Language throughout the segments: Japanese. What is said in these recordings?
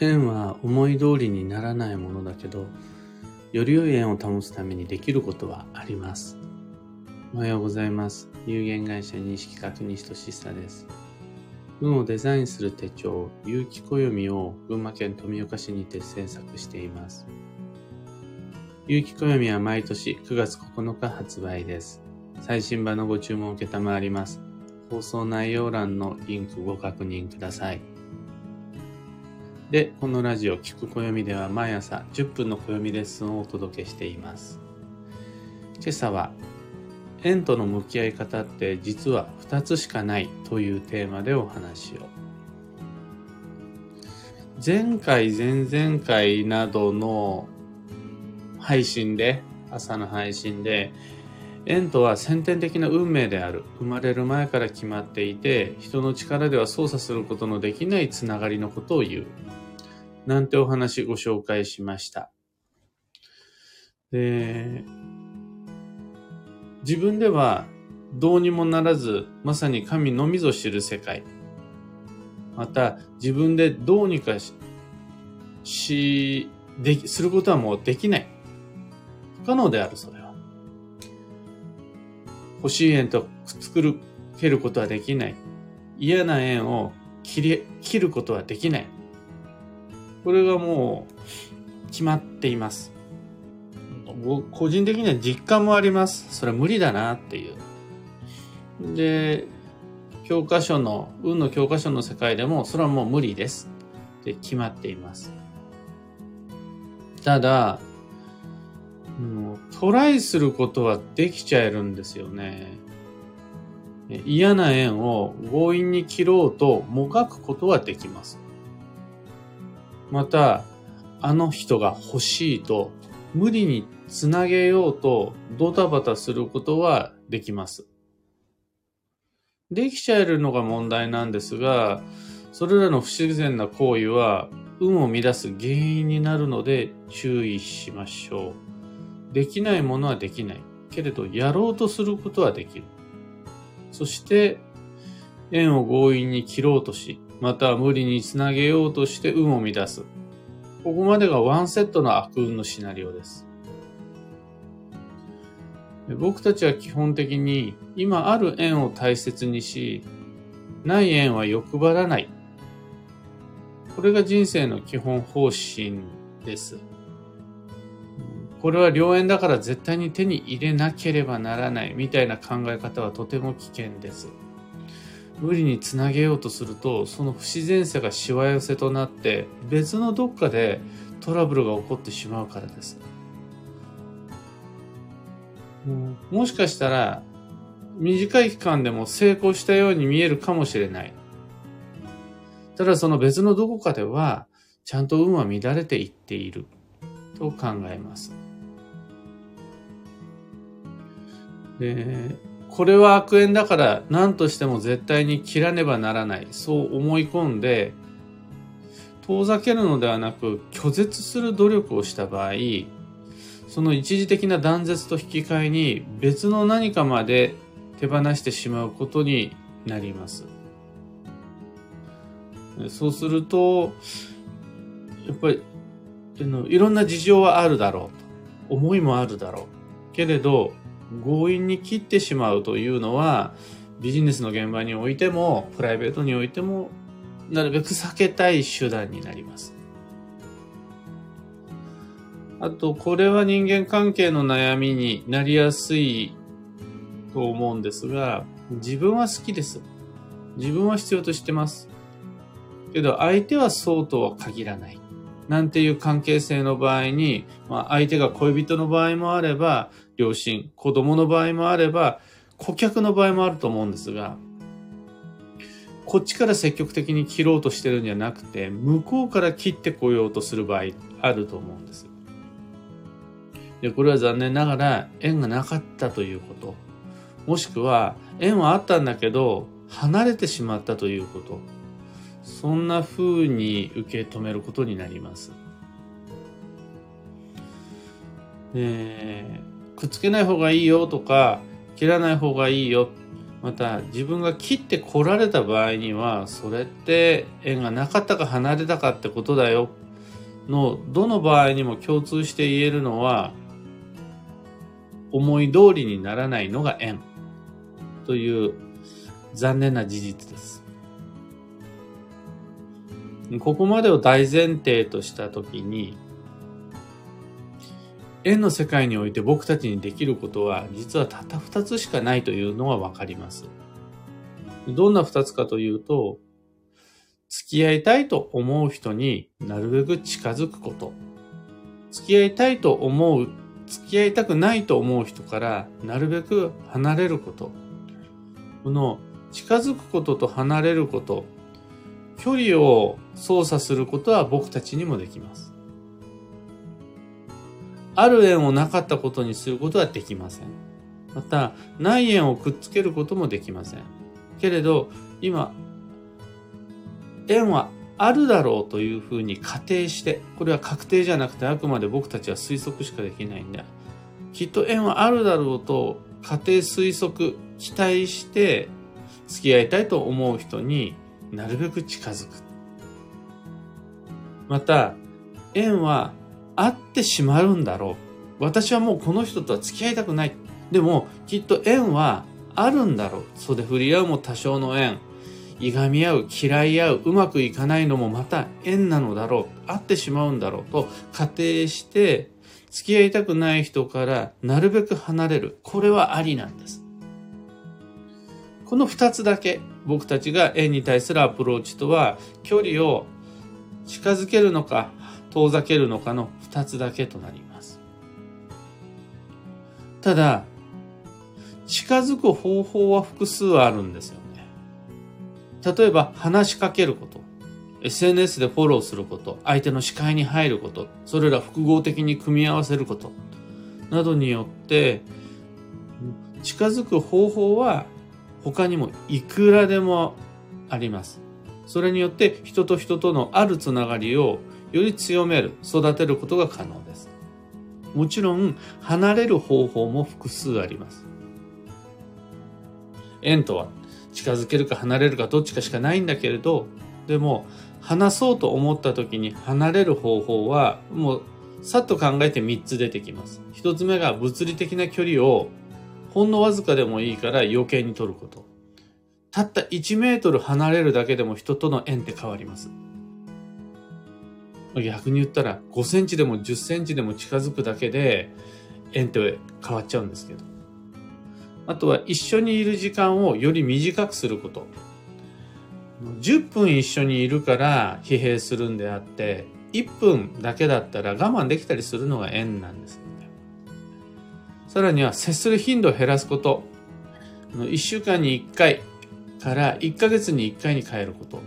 縁は思い通りにならないものだけど、より良い縁を保つためにできることはあります。おはようございます。有限会社認識確認としさです。運をデザインする手帳、有機暦を群馬県富岡市にて制作しています。有機暦は毎年9月9日発売です。最新版のご注文を受けたまわります。放送内容欄のリンクご確認ください。で、このラジオ聞く暦では毎朝10分の暦レッスンをお届けしています。今朝は、縁との向き合い方って実は2つしかないというテーマでお話を。前回、前々回などの配信で、朝の配信で、縁とは先天的な運命である。生まれる前から決まっていて、人の力では操作することのできないつながりのことを言う。なんてお話ご紹介しました。で、自分ではどうにもならず、まさに神のみぞ知る世界。また、自分でどうにかし、し、でき、することはもうできない。不可能である、それは。欲しい縁と作る、けることはできない。嫌な縁を切り、切ることはできない。これがもう決まっています。個人的には実感もあります。それは無理だなっていう。で、教科書の、運の教科書の世界でも、それはもう無理です。って決まっています。ただ、トライすることはできちゃえるんですよね。嫌な縁を強引に切ろうともがくことはできます。また、あの人が欲しいと、無理につなげようとドタバタすることはできます。できちゃえるのが問題なんですが、それらの不自然な行為は運を乱す原因になるので注意しましょう。できないものはできない。けれど、やろうとすることはできる。そして、縁を強引に切ろうとし、または無理につなげようとして運を乱す。ここまでがワンセットの悪運のシナリオです。僕たちは基本的に今ある縁を大切にし、ない縁は欲張らない。これが人生の基本方針です。これは良縁だから絶対に手に入れなければならないみたいな考え方はとても危険です。無理につなげようとするとその不自然さがしわ寄せとなって別のどっかでトラブルが起こってしまうからです。もしかしたら短い期間でも成功したように見えるかもしれない。ただその別のどこかではちゃんと運は乱れていっていると考えます。でこれは悪縁だから何としても絶対に切らねばならない。そう思い込んで、遠ざけるのではなく拒絶する努力をした場合、その一時的な断絶と引き換えに別の何かまで手放してしまうことになります。そうすると、やっぱり、いろんな事情はあるだろう。思いもあるだろう。けれど、強引に切ってしまうというのはビジネスの現場においてもプライベートにおいてもなるべく避けたい手段になります。あと、これは人間関係の悩みになりやすいと思うんですが、自分は好きです。自分は必要としてます。けど、相手はそうとは限らない。なんていう関係性の場合に、まあ、相手が恋人の場合もあれば、両親、子供の場合もあれば、顧客の場合もあると思うんですが、こっちから積極的に切ろうとしてるんじゃなくて、向こうから切ってこようとする場合あると思うんです。で、これは残念ながら縁がなかったということ。もしくは縁はあったんだけど、離れてしまったということ。そんな風に受け止めることになります。えーくっつけない方がいいよとか、切らない方がいいよ。また自分が切って来られた場合にはそれって縁がなかったか離れたかってことだよのどの場合にも共通して言えるのは思い通りにならないのが縁という残念な事実です。ここまでを大前提としたときに円の世界において僕たちにできることは実はたった二つしかないというのはわかります。どんな二つかというと、付き合いたいと思う人になるべく近づくこと。付き合いたいと思う、付き合いたくないと思う人からなるべく離れること。この近づくことと離れること、距離を操作することは僕たちにもできます。ある円をなかったことにすることはできません。また、ない円をくっつけることもできません。けれど、今、円はあるだろうというふうに仮定して、これは確定じゃなくてあくまで僕たちは推測しかできないんだ。きっと円はあるだろうと仮定推測、期待して付き合いたいと思う人になるべく近づく。また、円は会ってしまうんだろう。私はもうこの人とは付き合いたくない。でも、きっと縁はあるんだろう。袖振り合うも多少の縁。いがみ合う、嫌い合う、うまくいかないのもまた縁なのだろう。会ってしまうんだろうと仮定して、付き合いたくない人からなるべく離れる。これはありなんです。この二つだけ僕たちが縁に対するアプローチとは距離を近づけるのか遠ざけるのかの二つだけとなります。ただ、近づく方法は複数あるんですよね。例えば、話しかけること。SNS でフォローすること、相手の視界に入ること、それら複合的に組み合わせること、などによって、近づく方法は他にもいくらでもあります。それによって人と人とのあるつながりをより強める、育てることが可能です。もちろん、離れる方法も複数あります。縁とは、近づけるか離れるかどっちかしかないんだけれど、でも、話そうと思った時に離れる方法は、もう、さっと考えて3つ出てきます。1つ目が物理的な距離を、ほんのわずかでもいいから余計に取ること。たった1メートル離れるだけでも人との縁って変わります。逆に言ったら5センチでも10センチでも近づくだけで円って変わっちゃうんですけど。あとは一緒にいる時間をより短くすること。10分一緒にいるから疲弊するんであって、1分だけだったら我慢できたりするのが円なんです。さらには接する頻度を減らすこと。1週間に1回から1ヶ月に1回に変えること。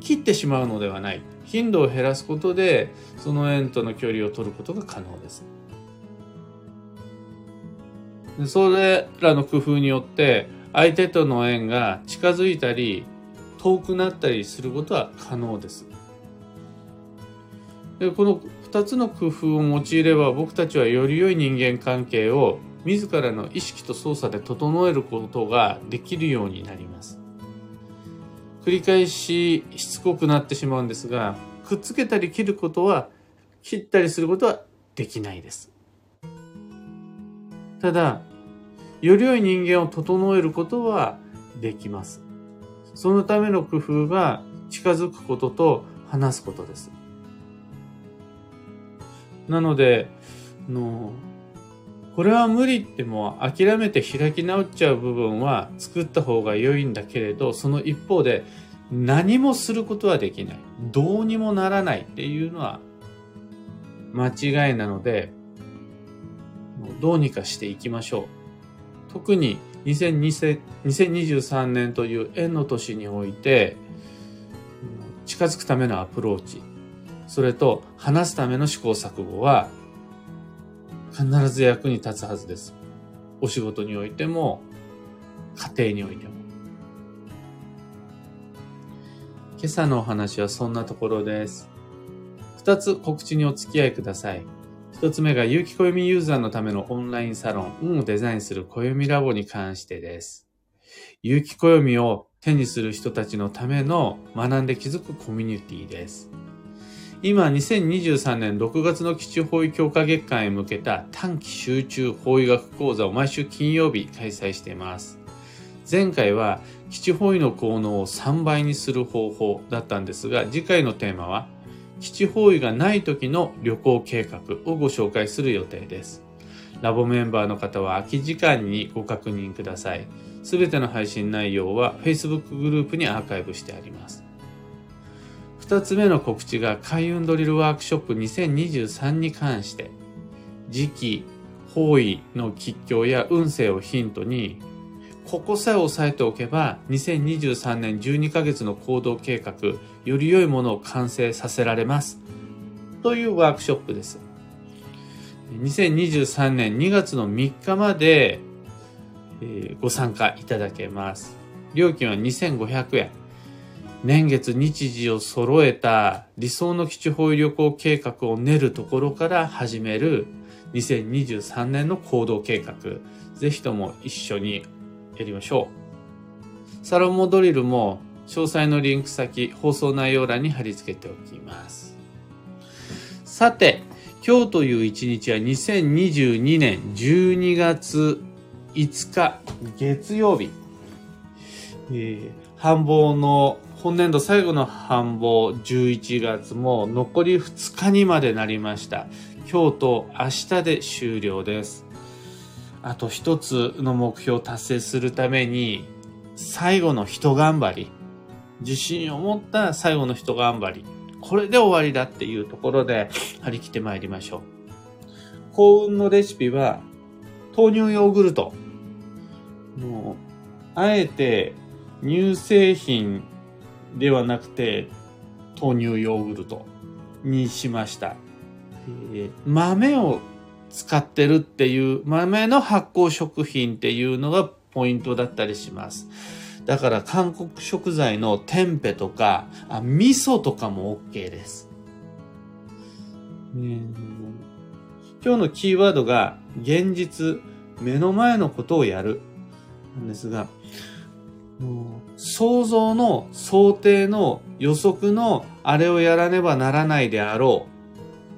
切ってしまうのではない。頻度を減らすことでその円との距離を取ることが可能です。それらの工夫によって相手との縁が近づいたり遠くなったりすることは可能です。でこの2つの工夫を用いれば僕たちはより良い人間関係を自らの意識と操作で整えることができるようになります。繰り返ししつこくなってしまうんですが、くっつけたり切ることは、切ったりすることはできないです。ただ、より良い人間を整えることはできます。そのための工夫が近づくことと話すことです。なので、のこれは無理ってもう諦めて開き直っちゃう部分は作った方が良いんだけれど、その一方で何もすることはできない。どうにもならないっていうのは間違いなので、どうにかしていきましょう。特に2023年という円の年において、近づくためのアプローチ、それと話すための試行錯誤は必ず役に立つはずです。お仕事においても、家庭においても。今朝のお話はそんなところです。二つ告知にお付き合いください。一つ目が有機暦ユーザーのためのオンラインサロン、運をデザインする暦ラボに関してです。有機暦を手にする人たちのための学んで気づくコミュニティです。今、2023年6月の基地法医強化月間へ向けた短期集中法医学講座を毎週金曜日開催しています。前回は基地方位の効能を3倍にする方法だったんですが、次回のテーマは基地方位がない時の旅行計画をご紹介する予定です。ラボメンバーの方は空き時間にご確認ください。すべての配信内容は Facebook グループにアーカイブしてあります。二つ目の告知が開運ドリルワークショップ2023に関して、時期、方位の吉凶や運勢をヒントに、ここさえ押さえておけば、2023年12ヶ月の行動計画、より良いものを完成させられます。というワークショップです。2023年2月の3日まで、えー、ご参加いただけます。料金は2500円。年月日時を揃えた理想の基地方位旅行計画を練るところから始める2023年の行動計画。ぜひとも一緒にやりましょう。サロモドリルも詳細のリンク先、放送内容欄に貼り付けておきます。さて、今日という一日は2022年12月5日月曜日。えー、繁忙の本年度最後の繁忙11月も残り2日にまでなりました。今日と明日で終了です。あと一つの目標を達成するために、最後の人頑張り。自信を持った最後の人頑張り。これで終わりだっていうところで張り切ってまいりましょう。幸運のレシピは、豆乳ヨーグルト。もう、あえて乳製品ではなくて、豆乳ヨーグルトにしました。えー、豆を使ってるっていう豆の発酵食品っていうのがポイントだったりします。だから韓国食材のテンペとか、あ味噌とかも OK です。今日のキーワードが現実、目の前のことをやるなんですが、想像の想定の予測のあれをやらねばならないであろ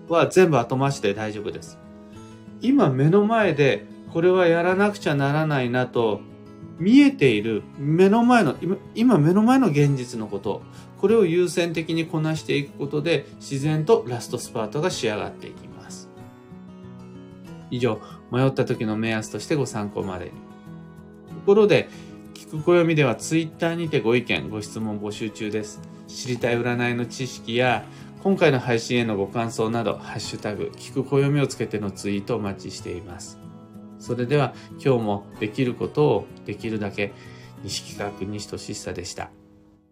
うは全部後回しで大丈夫です。今目の前でこれはやらなくちゃならないなと見えている目の前の今目の前の現実のことこれを優先的にこなしていくことで自然とラストスパートが仕上がっていきます以上迷った時の目安としてご参考までにところで聞く暦ではツイッターにてご意見ご質問募集中です知りたい占いの知識や今回の配信へのご感想など、ハッシュタグ、聞く暦をつけてのツイートお待ちしています。それでは、今日もできることをできるだけ、西企画西俊久でした。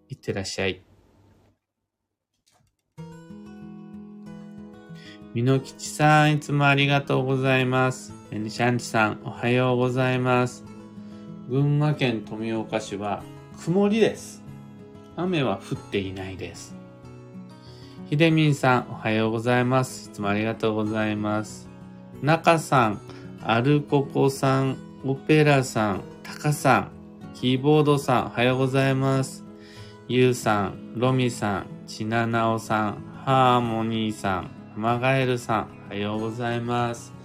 いってらっしゃい。みのきちさん、いつもありがとうございます。えにしゃんちさん、おはようございます。群馬県富岡市は曇りです。雨は降っていないです。ひでみんさん、おはようございます。いつもありがとうございます。なかさん、アルココさん、オペラさん、タカさん、キーボードさん、おはようございます。ゆうさん、ロミさん、ちななおさん、ハーモニーさん、アマガエルさん、おはようございます。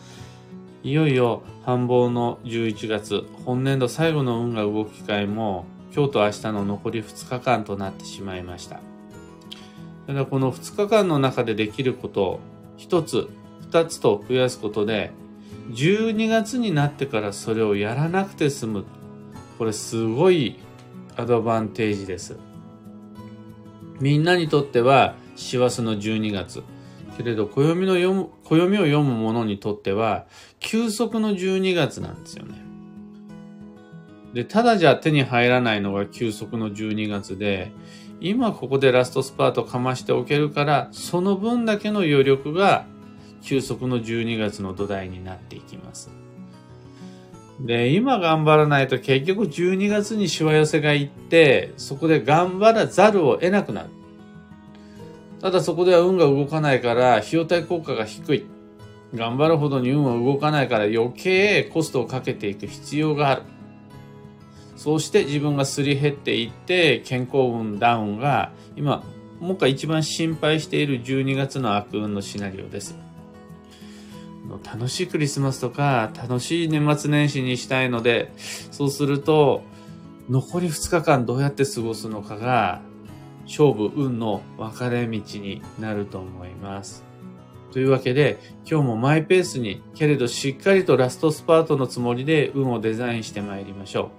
いよいよ繁忙の11月、本年度最後の運が動く機会も、今日と明日の残り2日間となってしまいました。ただこの2日間の中でできることを1つ、2つと増やすことで、12月になってからそれをやらなくて済む。これすごいアドバンテージです。みんなにとっては師走の12月。けれど、暦の読む、暦を読む者にとっては、休息の12月なんですよね。で、ただじゃ手に入らないのが休息の12月で、今ここでラストスパートかましておけるから、その分だけの余力が休息の12月の土台になっていきます。で、今頑張らないと結局12月にしわ寄せがいって、そこで頑張らざるを得なくなる。ただそこでは運が動かないから、費用対効果が低い。頑張るほどに運は動かないから余計コストをかけていく必要がある。そうして自分がすり減っていって健康運ダウンが今もう一回一番心配している12月の悪運のシナリオです。楽しいクリスマスとか楽しい年末年始にしたいのでそうすると残り2日間どうやって過ごすのかが勝負運の分かれ道になると思います。というわけで今日もマイペースにけれどしっかりとラストスパートのつもりで運をデザインして参りましょう。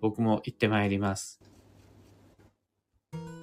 僕も行って参ります。